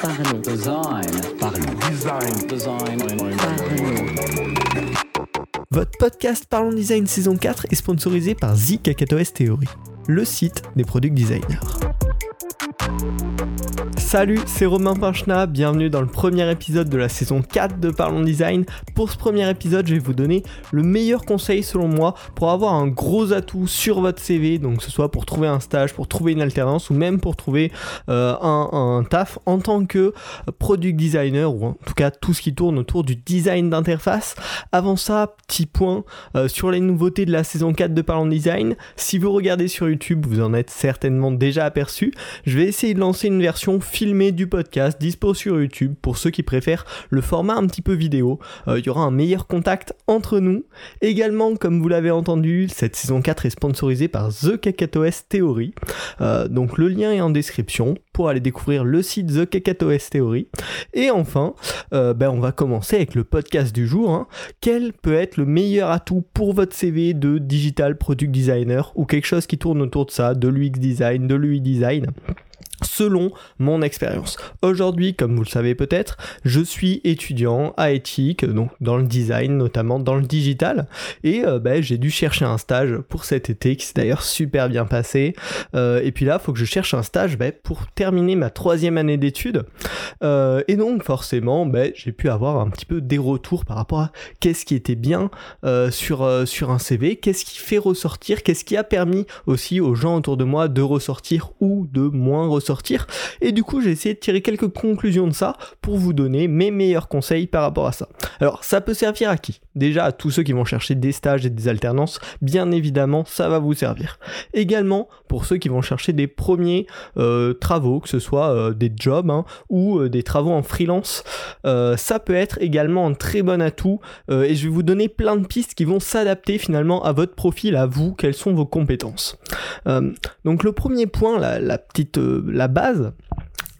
Parlons. Design. Parlons. Design. Design. Parlons. Votre podcast Parlons Design saison 4 est sponsorisé par The Kakatoes Theory, le site des product designers. Salut, c'est Romain Pinchna, bienvenue dans le premier épisode de la saison 4 de Parlons Design. Pour ce premier épisode, je vais vous donner le meilleur conseil selon moi pour avoir un gros atout sur votre CV, donc ce soit pour trouver un stage, pour trouver une alternance ou même pour trouver euh, un, un taf en tant que product designer ou en tout cas tout ce qui tourne autour du design d'interface. Avant ça, petit point euh, sur les nouveautés de la saison 4 de Parlons Design. Si vous regardez sur YouTube, vous en êtes certainement déjà aperçu. Je vais essayer de lancer une version filmée du podcast dispo sur YouTube pour ceux qui préfèrent le format un petit peu vidéo. Euh, Il y aura un meilleur contact entre nous. Également, comme vous l'avez entendu, cette saison 4 est sponsorisée par The Kakatoes Theory. Euh, donc le lien est en description pour aller découvrir le site The Kakatoes Theory. Et enfin, euh, ben, on va commencer avec le podcast du jour. hein. Quel peut être le meilleur atout pour votre CV de digital product designer ou quelque chose qui tourne autour de ça, de l'UX design, de l'UI design? Selon mon expérience. Aujourd'hui, comme vous le savez peut-être, je suis étudiant à éthique, donc dans le design, notamment dans le digital, et euh, ben, j'ai dû chercher un stage pour cet été, qui s'est d'ailleurs super bien passé. Euh, et puis là, il faut que je cherche un stage ben, pour terminer ma troisième année d'études. Euh, et donc forcément, ben, j'ai pu avoir un petit peu des retours par rapport à qu'est-ce qui était bien sur un CV, qu'est-ce qui fait ressortir, qu'est-ce qui a permis aussi aux gens autour de moi de ressortir ou de moins ressortir. Et du coup, j'ai essayé de tirer quelques conclusions de ça pour vous donner mes meilleurs conseils par rapport à ça. Alors, ça peut servir à qui? Déjà à tous ceux qui vont chercher des stages et des alternances, bien évidemment, ça va vous servir. Également pour ceux qui vont chercher des premiers euh, travaux, que ce soit euh, des jobs hein, ou euh, des travaux en freelance, ça peut être également un très bon atout. et je vais vous donner plein de pistes qui vont s'adapter finalement à votre profil, à vous, quelles sont vos compétences. Donc le premier point, la, la petite, la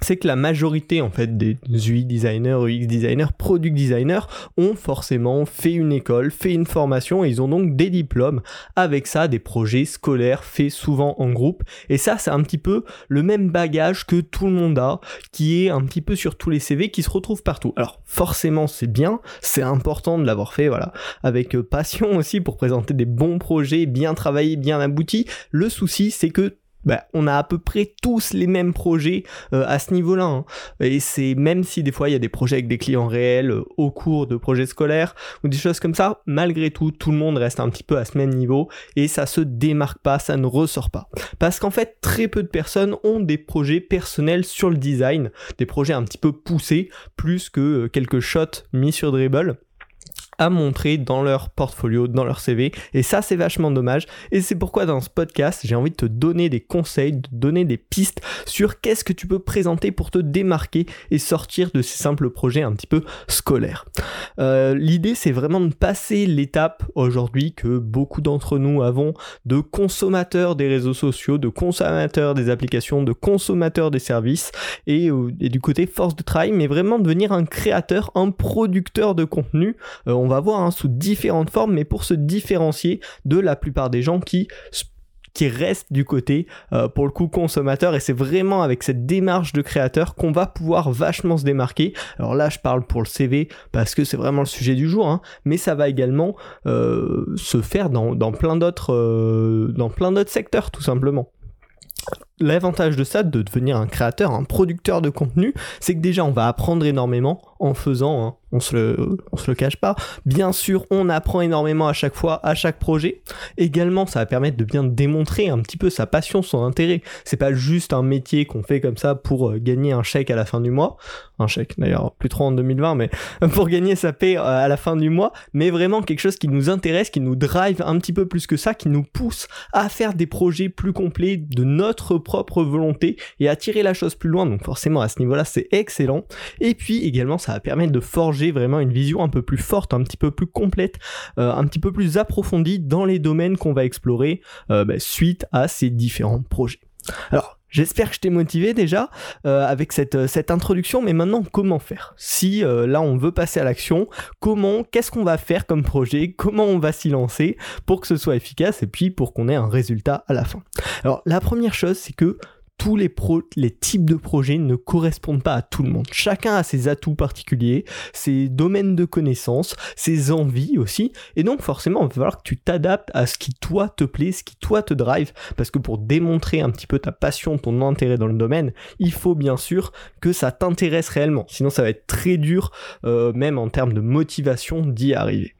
c'est que la majorité en fait des UI designers, UX designers, product designers ont forcément fait une école, fait une formation et ils ont donc des diplômes. Avec ça, des projets scolaires faits souvent en groupe. Et ça, c'est un petit peu le même bagage que tout le monde a, qui est un petit peu sur tous les CV, qui se retrouve partout. Alors forcément, c'est bien, c'est important de l'avoir fait, voilà, avec euh, passion aussi pour présenter des bons projets, bien travaillés, bien aboutis. Le souci, c'est que bah, on a à peu près tous les mêmes projets euh, à ce niveau-là. hein. Et c'est même si des fois il y a des projets avec des clients réels euh, au cours de projets scolaires ou des choses comme ça, malgré tout, tout le monde reste un petit peu à ce même niveau et ça se démarque pas, ça ne ressort pas. Parce qu'en fait, très peu de personnes ont des projets personnels sur le design, des projets un petit peu poussés, plus que euh, quelques shots mis sur Dribble à montrer dans leur portfolio, dans leur CV. Et ça, c'est vachement dommage. Et c'est pourquoi dans ce podcast, j'ai envie de te donner des conseils, de donner des pistes sur qu'est-ce que tu peux présenter pour te démarquer et sortir de ces simples projets un petit peu scolaires. Euh, L'idée, c'est vraiment de passer l'étape aujourd'hui que beaucoup d'entre nous avons de consommateurs des réseaux sociaux, de consommateurs des applications, de consommateurs des services et, euh, du côté force de travail, mais vraiment devenir un créateur, un producteur de contenu. Euh, on va voir hein, sous différentes formes, mais pour se différencier de la plupart des gens qui qui restent du côté euh, pour le coup consommateur. Et c'est vraiment avec cette démarche de créateur qu'on va pouvoir vachement se démarquer. Alors là je parle pour le CV parce que c'est vraiment le sujet du jour hein, mais ça va également euh, se faire dans, dans plein d'autres euh, dans plein d'autres secteurs tout simplement. L'avantage de ça, de devenir un créateur, un producteur de contenu, c'est que déjà on va apprendre énormément en faisant, hein, on, se le, on se le cache pas. Bien sûr, on apprend énormément à chaque fois, à chaque projet. Également, ça va permettre de bien démontrer un petit peu sa passion, son intérêt. C'est pas juste un métier qu'on fait comme ça pour euh, gagner un chèque à la fin du mois. Un chèque, d'ailleurs, plus trop en 2020, mais pour gagner sa paix euh, à la fin du mois. Mais vraiment quelque chose qui nous intéresse, qui nous drive un petit peu plus que ça, qui nous pousse à faire des projets plus complets de notre propre volonté et à tirer la chose plus loin. Donc forcément, à ce niveau-là, c'est excellent. Et puis également, ça va permettre de forger vraiment une vision un peu plus forte, un petit peu plus complète, euh, un petit peu plus approfondie dans les domaines qu'on va explorer euh, bah, suite à ces différents projets. Alors, J'espère que je t'ai motivé déjà euh, avec cette, cette introduction, mais maintenant comment faire? Si là on veut passer à l'action, comment, qu'est-ce qu'on va faire comme projet, comment on va s'y lancer pour que ce soit efficace et puis pour qu'on ait un résultat à la fin? Alors la première chose c'est que tous les, pro les types de projets ne correspondent pas à tout le monde. Chacun a ses atouts particuliers, ses domaines de connaissances, ses envies aussi. Et donc forcément, il va falloir que tu t'adaptes à ce qui toi te plaît, ce qui toi te drive. Parce que pour démontrer un petit peu ta passion, ton intérêt dans le domaine, il faut bien sûr que ça t'intéresse réellement. Sinon ça va être très dur, euh, même en termes de motivation, d'y arriver.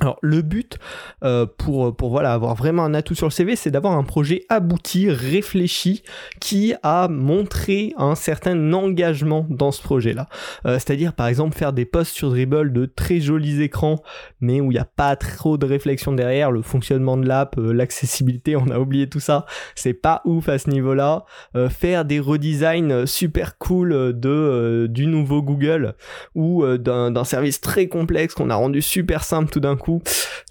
Alors le but euh, pour, voilà, avoir vraiment un atout sur le CV, c'est d'avoir un projet abouti, réfléchi, qui a montré un certain engagement dans ce projet-là. Euh, c'est-à-dire par exemple faire des posts sur Dribble de très jolis écrans, mais où il n'y a pas trop de réflexion derrière, le fonctionnement de l'app, euh, l'accessibilité, on a oublié tout ça, c'est pas ouf à ce niveau-là. faire des redesigns super cool de, du nouveau Google ou d'un service très complexe qu'on a rendu super simple tout d'un coup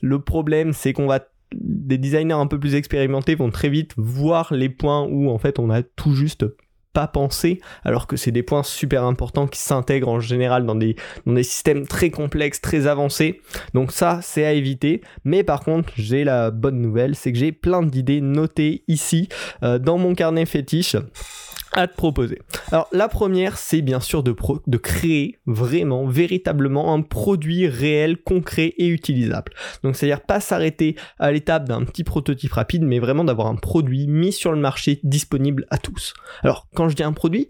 le problème, c'est qu'on va des designers un peu plus expérimentés vont très vite voir les points où en fait on a tout juste pas pensé, alors que c'est des points super importants qui s'intègrent en général dans des, systèmes très complexes, très avancés. Donc ça, c'est à éviter. Mais par contre, j'ai la bonne nouvelle, c'est que j'ai plein d'idées notées ici euh, dans mon carnet fétiche à te proposer. Alors la première, c'est bien sûr de, créer vraiment, véritablement un produit réel, concret et utilisable. Donc c'est-à-dire pas s'arrêter à l'étape d'un petit prototype rapide, mais vraiment d'avoir un produit mis sur le marché, disponible à tous. Alors quand je dis un produit,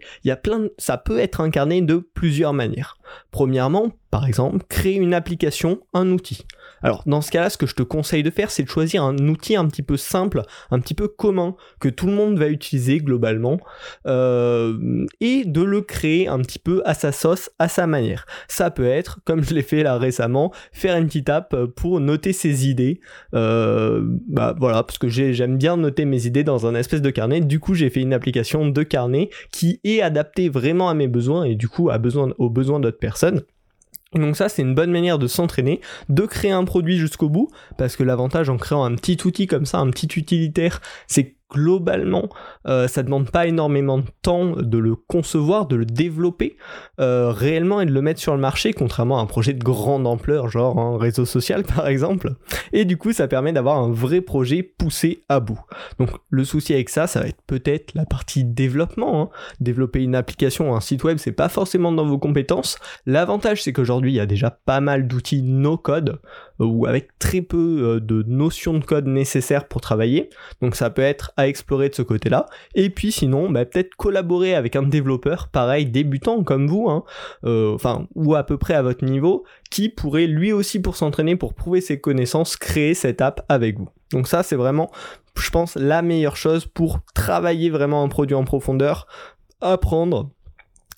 ça peut être incarné de plusieurs manières. Premièrement, par exemple, créer une application, un outil. Alors dans ce cas-là, ce que je te conseille de faire, c'est de choisir un outil un petit peu simple, un petit peu commun, que tout le monde va utiliser globalement, euh, et de le créer un petit peu à sa sauce, à sa manière. Ça peut être, comme je l'ai fait là récemment, faire une petite app pour noter ses idées. Euh, bah voilà, parce que j'aime bien noter mes idées dans un espèce de carnet. Du coup, j'ai fait une application de carnet qui est adaptée vraiment à mes besoins et du coup aux besoins d'autres personnes. Donc ça, c'est une bonne manière de s'entraîner, de créer un produit jusqu'au bout, parce que l'avantage en créant un petit outil comme ça, un petit utilitaire, c'est globalement, euh, ça demande pas énormément de temps de le concevoir, de le développer euh, réellement et de le mettre sur le marché, contrairement à un projet de grande ampleur, genre un réseau social par exemple. Et du coup, ça permet d'avoir un vrai projet poussé à bout. Donc le souci avec ça, ça va être peut-être la partie développement. Hein. Développer une application, un site web, c'est pas forcément dans vos compétences. L'avantage, c'est qu'aujourd'hui, il y a déjà pas mal d'outils no-code ou avec très peu euh, de notions de code nécessaires pour travailler. Donc ça peut être à explorer de ce côté-là. Et puis sinon, bah, peut-être collaborer avec un développeur, pareil, débutant comme vous, hein, euh, ou à peu près à votre niveau, qui pourrait lui aussi pour s'entraîner, pour prouver ses connaissances, créer cette app avec vous. Donc ça, c'est vraiment, je pense, la meilleure chose pour travailler vraiment un produit en profondeur, apprendre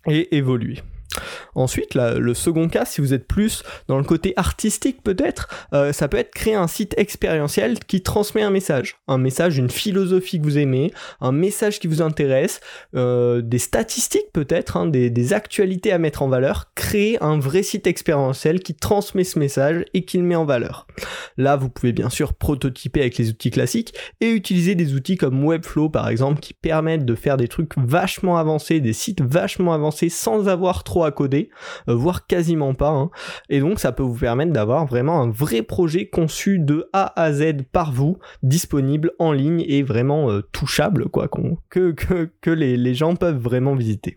et évoluer. Ensuite, le second cas, si vous êtes plus dans le côté artistique peut-être, euh, ça peut être créer un site expérientiel qui transmet un message. Un message, une philosophie que vous aimez, un message qui vous intéresse, euh, des statistiques peut-être, hein, des, actualités à mettre en valeur. Créer un vrai site expérientiel qui transmet ce message et qui le met en valeur. Là, vous pouvez bien sûr prototyper avec les outils classiques et utiliser des outils comme Webflow par exemple qui permettent de faire des trucs vachement avancés, des sites vachement avancés sans avoir trop à coder, euh, voire quasiment pas. Hein. Et donc ça peut vous permettre d'avoir vraiment un vrai projet conçu de A à Z par vous, disponible en ligne et vraiment euh, touchable, quoi, que, les gens peuvent vraiment visiter.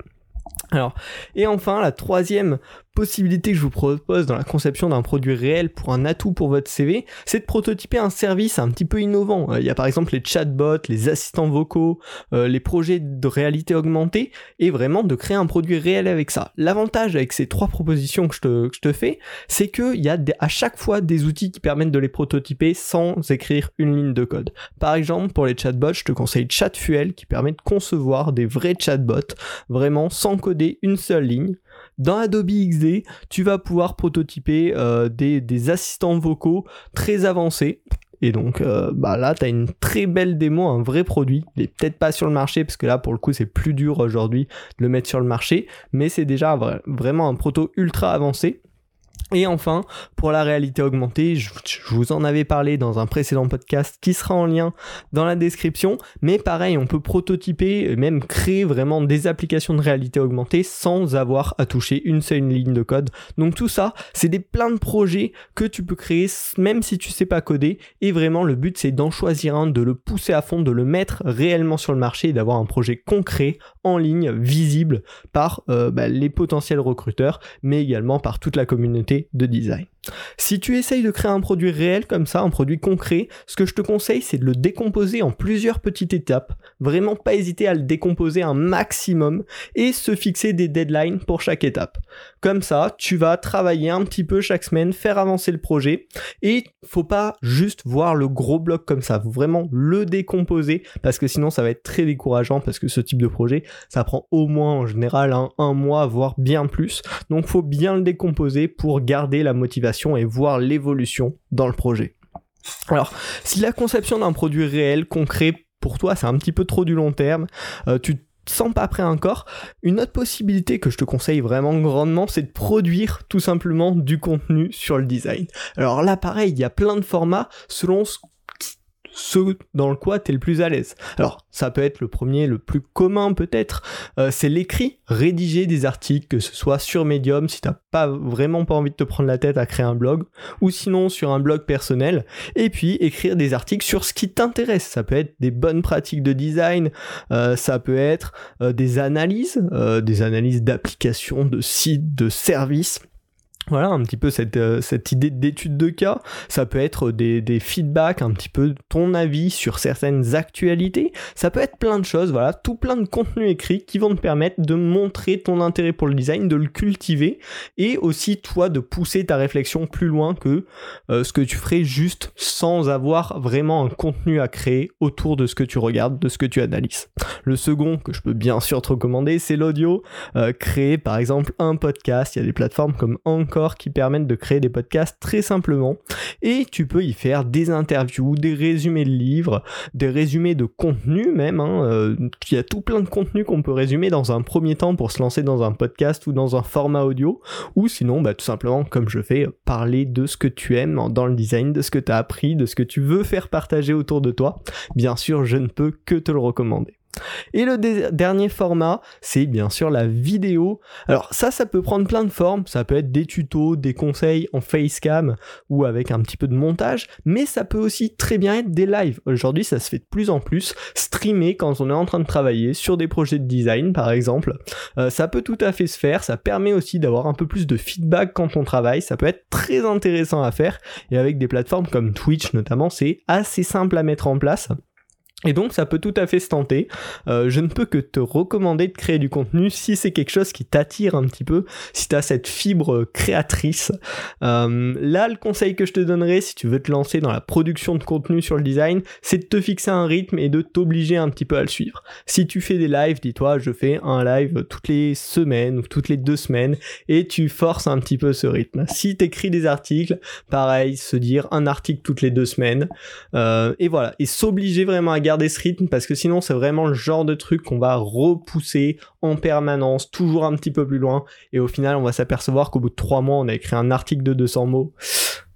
Alors, et enfin, la troisième possibilité que je vous propose dans la conception d'un produit réel pour un atout pour votre CV, c'est de prototyper un service un petit peu innovant. Euh, il y a par exemple les chatbots, les assistants vocaux, euh, les projets de réalité augmentée, et vraiment de créer un produit réel avec ça. L'avantage avec ces trois propositions que je te, que je te fais, c'est qu'il y a à chaque fois des outils qui permettent de les prototyper sans écrire une ligne de code. Par exemple, pour les chatbots, je te conseille Chatfuel qui permet de concevoir des vrais chatbots, vraiment sans coder une seule ligne. Dans Adobe XD, tu vas pouvoir prototyper euh, des, assistants vocaux très avancés. Et donc euh, bah là, tu as une très belle démo, un vrai produit. Il est peut-être pas sur le marché, parce que là, pour le coup, c'est plus dur aujourd'hui de le mettre sur le marché. Mais c'est déjà vraiment un proto ultra avancé. Et enfin, pour la réalité augmentée, je, vous en avais parlé dans un précédent podcast qui sera en lien dans la description, mais pareil, on peut prototyper et même créer vraiment des applications de réalité augmentée sans avoir à toucher une seule ligne de code. Donc tout ça, c'est des plein de projets que tu peux créer même si tu sais pas coder et vraiment le but c'est d'en choisir un, de le pousser à fond, de le mettre réellement sur le marché et d'avoir un projet concret ligne, visible par euh, bah, les potentiels recruteurs, mais également par toute la communauté de design. Si tu essayes de créer un produit réel comme ça, un produit concret, ce que je te conseille, c'est de le décomposer en plusieurs petites étapes. Vraiment pas hésiter à le décomposer un maximum et se fixer des deadlines pour chaque étape. Comme ça, tu vas travailler un petit peu chaque semaine, faire avancer le projet et faut pas juste voir le gros bloc comme ça, faut vraiment le décomposer parce que sinon ça va être très décourageant parce que ce type de projet, ça prend au moins en général un, mois, voire bien plus. Donc faut bien le décomposer pour garder la motivation et voir l'évolution dans le projet. Alors, si la conception d'un produit réel, concret, pour toi, c'est un petit peu trop du long terme, euh, tu te sens pas prêt encore, une autre possibilité que je te conseille vraiment grandement, c'est de produire tout simplement du contenu sur le design. Alors là, pareil, il y a plein de formats selon ce ce dans le quoi tu le plus à l'aise. Alors, ça peut être le premier, le plus commun peut-être, euh, c'est l'écrit, rédiger des articles, que ce soit sur Medium si t'as pas vraiment pas envie de te prendre la tête à créer un blog, ou sinon sur un blog personnel, et puis écrire des articles sur ce qui t'intéresse. Ça peut être des bonnes pratiques de design, euh, ça peut être euh, des analyses, des analyses d'applications, de sites, de services voilà un petit peu cette, euh, cette idée d'étude de cas. Ça peut être des, des, feedbacks, un petit peu ton avis sur certaines actualités. Ça peut être plein de choses, voilà, tout plein de contenus écrits qui vont te permettre de montrer ton intérêt pour le design, de le cultiver et aussi toi de pousser ta réflexion plus loin que euh, ce que tu ferais juste sans avoir vraiment un contenu à créer autour de ce que tu regardes, de ce que tu analyses. Le second que je peux bien sûr te recommander, c'est l'audio. Euh, créer par exemple un podcast. Il y a des plateformes comme Anchor qui permettent de créer des podcasts très simplement. Et tu peux y faire des interviews, des résumés de livres, des résumés de contenu même. Hein. Euh, il y a tout plein de contenu qu'on peut résumer dans un premier temps pour se lancer dans un podcast ou dans un format audio. Ou sinon, bah, tout simplement, comme je fais, parler de ce que tu aimes dans le design, de ce que tu as appris, de ce que tu veux faire partager autour de toi. Bien sûr, je ne peux que te le recommander. Et le dernier format, c'est bien sûr la vidéo. Alors ça, ça peut prendre plein de formes. Ça peut être des tutos, des conseils en facecam ou avec un petit peu de montage, mais ça peut aussi très bien être des lives. Aujourd'hui, ça se fait de plus en plus. Streamer quand on est en train de travailler sur des projets de design, par exemple. Euh, ça peut tout à fait se faire. Ça permet aussi d'avoir un peu plus de feedback quand on travaille. Ça peut être très intéressant à faire. Et avec des plateformes comme Twitch notamment, c'est assez simple à mettre en place. Et donc ça peut tout à fait se tenter. Euh, je ne peux que te recommander de créer du contenu si c'est quelque chose qui t'attire un petit peu, si tu as cette fibre créatrice. Euh, là, le conseil que je te donnerais si tu veux te lancer dans la production de contenu sur le design, c'est de te fixer un rythme et de t'obliger un petit peu à le suivre. Si tu fais des lives, dis-toi, je fais un live toutes les semaines ou toutes les deux semaines et tu forces un petit peu ce rythme. Si tu écris des articles, pareil, se dire un article toutes les deux semaines. Euh, et voilà, et s'obliger vraiment à ce rythme parce que sinon c'est vraiment le genre de truc qu'on va repousser en permanence, toujours un petit peu plus loin et au final on va s'apercevoir qu'au bout de trois mois on a écrit un article de 200 mots.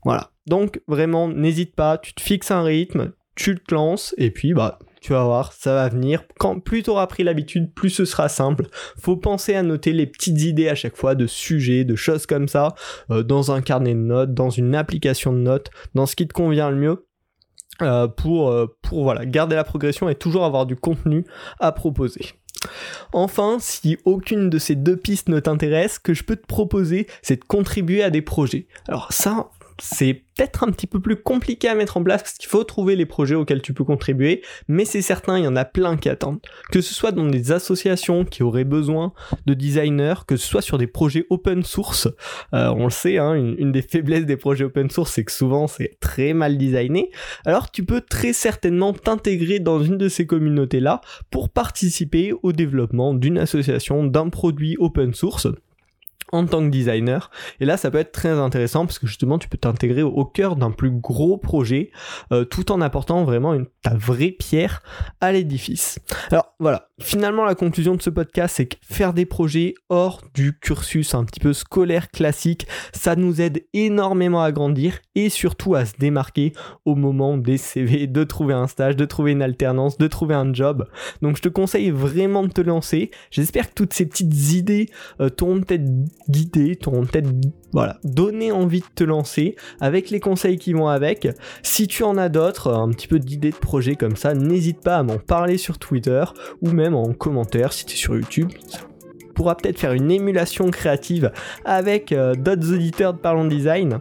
Voilà. Donc vraiment n'hésite pas, tu te fixes un rythme, tu te lances et puis bah tu vas voir, ça va venir. Quand plus tu auras pris l'habitude, plus ce sera simple. Faut penser à noter les petites idées à chaque fois de sujets, de choses comme ça, euh, dans un carnet de notes, dans une application de notes, dans ce qui te convient le mieux. Euh, pour, euh, pour voilà, garder la progression et toujours avoir du contenu à proposer. Enfin, si aucune de ces deux pistes ne t'intéresse, ce que je peux te proposer, c'est de contribuer à des projets. Alors ça, c'est peut-être un petit peu plus compliqué à mettre en place parce qu'il faut trouver les projets auxquels tu peux contribuer, mais c'est certain, il y en a plein qui attendent. Que ce soit dans des associations qui auraient besoin de designers, que ce soit sur des projets open source, euh, on le sait, hein, une, une, des faiblesses des projets open source, c'est que souvent c'est très mal designé, alors tu peux très certainement t'intégrer dans une de ces communautés-là pour participer au développement d'une association, d'un produit open source en tant que designer. Et là, ça peut être très intéressant parce que justement, tu peux t'intégrer au, cœur d'un plus gros projet euh, tout en apportant vraiment une, ta vraie pierre à l'édifice. Alors voilà, Finalement, la conclusion de ce podcast, c'est que faire des projets hors du cursus un petit peu scolaire classique, ça nous aide énormément à grandir et surtout à se démarquer au moment des CV, de trouver un stage, de trouver une alternance, de trouver un job. Donc je te conseille vraiment de te lancer. J'espère que toutes ces petites idées euh, t'auront peut-être guidé, t'auront peut-être voilà, donné envie de te lancer avec les conseils qui vont avec. Si tu en as d'autres, un petit peu d'idées de projets comme ça, n'hésite pas à m'en parler sur Twitter ou même en commentaire si tu es sur YouTube. Ça pourra peut-être faire une émulation créative avec euh, d'autres auditeurs de Parlons Design.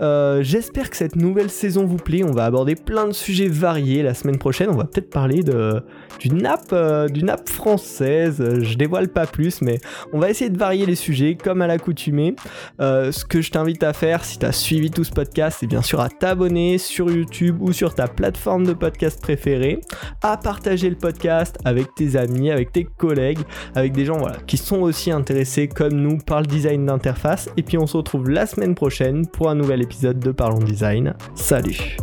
Euh, J'espère que cette nouvelle saison vous plaît. On va aborder plein de sujets variés la semaine prochaine. On va peut-être parler de d'une nappe, euh, française. Je dévoile pas plus, mais on va essayer de varier les sujets comme à l'accoutumée. Euh, ce que je t'invite à faire, si tu suivi tout ce podcast, c'est bien sûr à t'abonner sur YouTube ou sur ta plateforme de podcast préférée, à partager le podcast avec tes amis, avec tes collègues, avec des gens qui sont aussi intéressés comme nous par le design d'interface. Et puis on se retrouve la semaine prochaine pour un nouvel épisode de Parlons Design. Salut